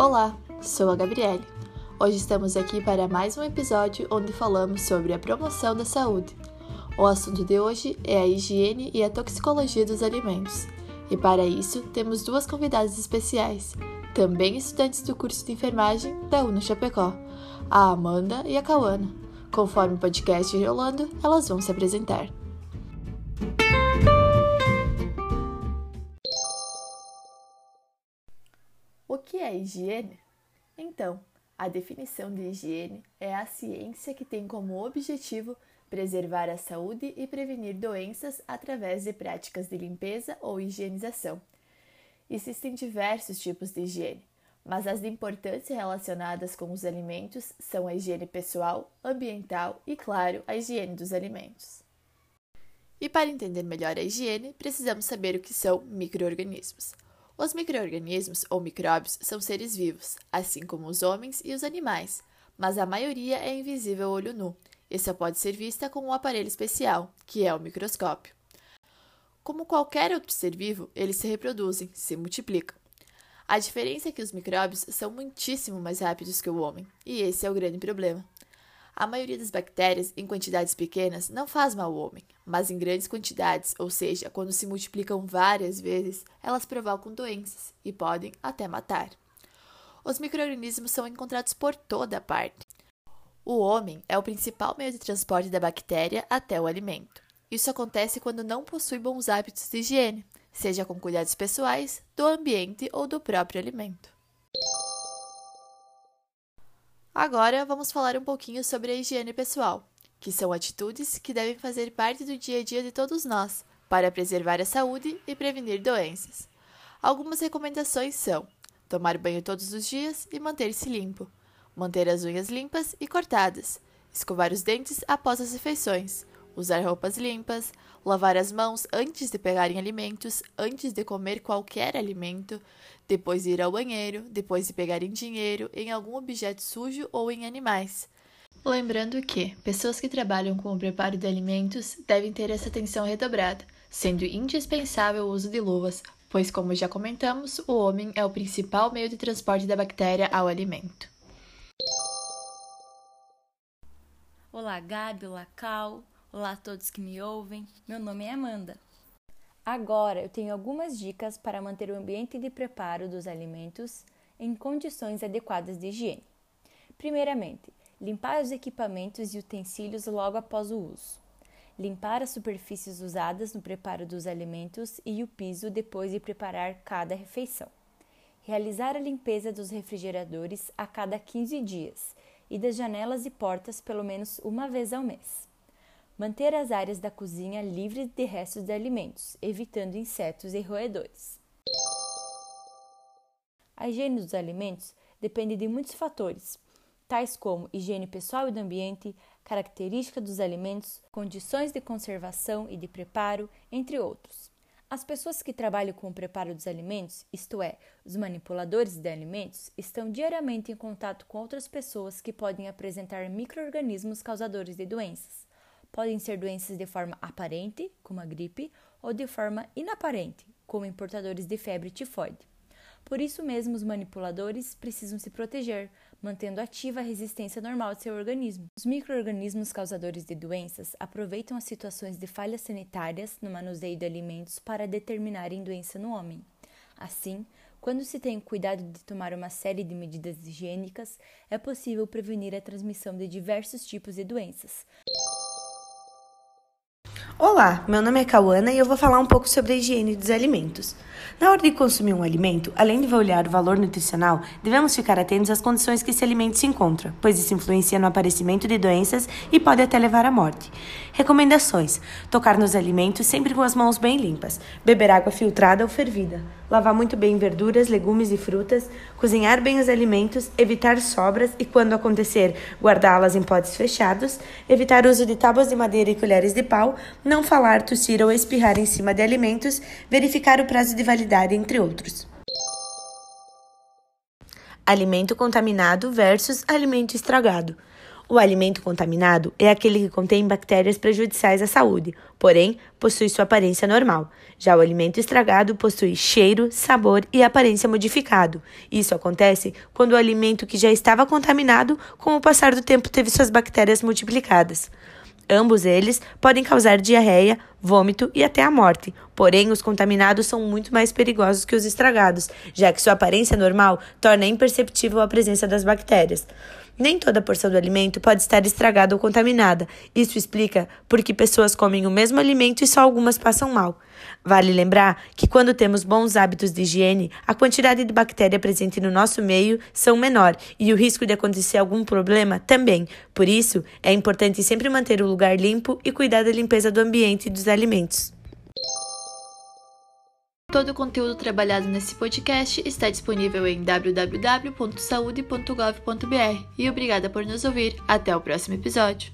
Olá, sou a Gabriele. Hoje estamos aqui para mais um episódio onde falamos sobre a promoção da saúde. O assunto de hoje é a higiene e a toxicologia dos alimentos. E para isso, temos duas convidadas especiais, também estudantes do curso de enfermagem da UNO Chapecó, a Amanda e a Cauana. Conforme o podcast rolando, elas vão se apresentar. Que é higiene? Então, a definição de higiene é a ciência que tem como objetivo preservar a saúde e prevenir doenças através de práticas de limpeza ou higienização. Existem diversos tipos de higiene, mas as de importância relacionadas com os alimentos são a higiene pessoal, ambiental e, claro, a higiene dos alimentos. E para entender melhor a higiene, precisamos saber o que são microorganismos. Os microorganismos ou micróbios são seres vivos, assim como os homens e os animais, mas a maioria é invisível ao olho nu e só pode ser vista com um aparelho especial, que é o microscópio. Como qualquer outro ser vivo, eles se reproduzem, se multiplicam. A diferença é que os micróbios são muitíssimo mais rápidos que o homem, e esse é o grande problema. A maioria das bactérias, em quantidades pequenas, não faz mal ao homem, mas em grandes quantidades, ou seja, quando se multiplicam várias vezes, elas provocam doenças e podem até matar. Os microorganismos são encontrados por toda parte. O homem é o principal meio de transporte da bactéria até o alimento. Isso acontece quando não possui bons hábitos de higiene, seja com cuidados pessoais, do ambiente ou do próprio alimento. Agora vamos falar um pouquinho sobre a higiene pessoal, que são atitudes que devem fazer parte do dia a dia de todos nós para preservar a saúde e prevenir doenças. Algumas recomendações são: tomar banho todos os dias e manter-se limpo, manter as unhas limpas e cortadas, escovar os dentes após as refeições, usar roupas limpas, lavar as mãos antes de pegarem alimentos, antes de comer qualquer alimento, depois de ir ao banheiro, depois de pegarem dinheiro em algum objeto sujo ou em animais. Lembrando que pessoas que trabalham com o preparo de alimentos devem ter essa atenção redobrada, sendo indispensável o uso de luvas, pois, como já comentamos, o homem é o principal meio de transporte da bactéria ao alimento. Olá, Gabi, olá, Cal. Olá a todos que me ouvem, meu nome é Amanda. Agora eu tenho algumas dicas para manter o ambiente de preparo dos alimentos em condições adequadas de higiene. Primeiramente, limpar os equipamentos e utensílios logo após o uso. Limpar as superfícies usadas no preparo dos alimentos e o piso depois de preparar cada refeição. Realizar a limpeza dos refrigeradores a cada 15 dias e das janelas e portas pelo menos uma vez ao mês. Manter as áreas da cozinha livres de restos de alimentos, evitando insetos e roedores. A higiene dos alimentos depende de muitos fatores, tais como higiene pessoal e do ambiente, características dos alimentos, condições de conservação e de preparo, entre outros. As pessoas que trabalham com o preparo dos alimentos, isto é, os manipuladores de alimentos, estão diariamente em contato com outras pessoas que podem apresentar microorganismos causadores de doenças. Podem ser doenças de forma aparente, como a gripe, ou de forma inaparente, como importadores de febre tifoide. Por isso mesmo, os manipuladores precisam se proteger, mantendo ativa a resistência normal de seu organismo. Os microorganismos causadores de doenças aproveitam as situações de falhas sanitárias no manuseio de alimentos para determinarem doença no homem. Assim, quando se tem o cuidado de tomar uma série de medidas higiênicas, é possível prevenir a transmissão de diversos tipos de doenças. Olá, meu nome é Cauana e eu vou falar um pouco sobre a higiene dos alimentos. Na hora de consumir um alimento, além de olhar o valor nutricional, devemos ficar atentos às condições que esse alimento se encontra, pois isso influencia no aparecimento de doenças e pode até levar à morte. Recomendações: tocar nos alimentos sempre com as mãos bem limpas, beber água filtrada ou fervida, lavar muito bem verduras, legumes e frutas, cozinhar bem os alimentos, evitar sobras e, quando acontecer, guardá-las em potes fechados, evitar o uso de tábuas de madeira e colheres de pau, não falar, tossir ou espirrar em cima de alimentos, verificar o prazo de validade, entre outros. Alimento contaminado versus alimento estragado. O alimento contaminado é aquele que contém bactérias prejudiciais à saúde, porém possui sua aparência normal. Já o alimento estragado possui cheiro, sabor e aparência modificado. Isso acontece quando o alimento que já estava contaminado, com o passar do tempo, teve suas bactérias multiplicadas. Ambos eles podem causar diarreia, vômito e até a morte. Porém, os contaminados são muito mais perigosos que os estragados, já que sua aparência normal torna imperceptível a presença das bactérias. Nem toda porção do alimento pode estar estragada ou contaminada. Isso explica por que pessoas comem o mesmo alimento e só algumas passam mal. Vale lembrar que quando temos bons hábitos de higiene, a quantidade de bactéria presente no nosso meio são menor e o risco de acontecer algum problema também. Por isso, é importante sempre manter o lugar limpo e cuidar da limpeza do ambiente e dos alimentos. Todo o conteúdo trabalhado nesse podcast está disponível em www.saude.gov.br e obrigada por nos ouvir. Até o próximo episódio.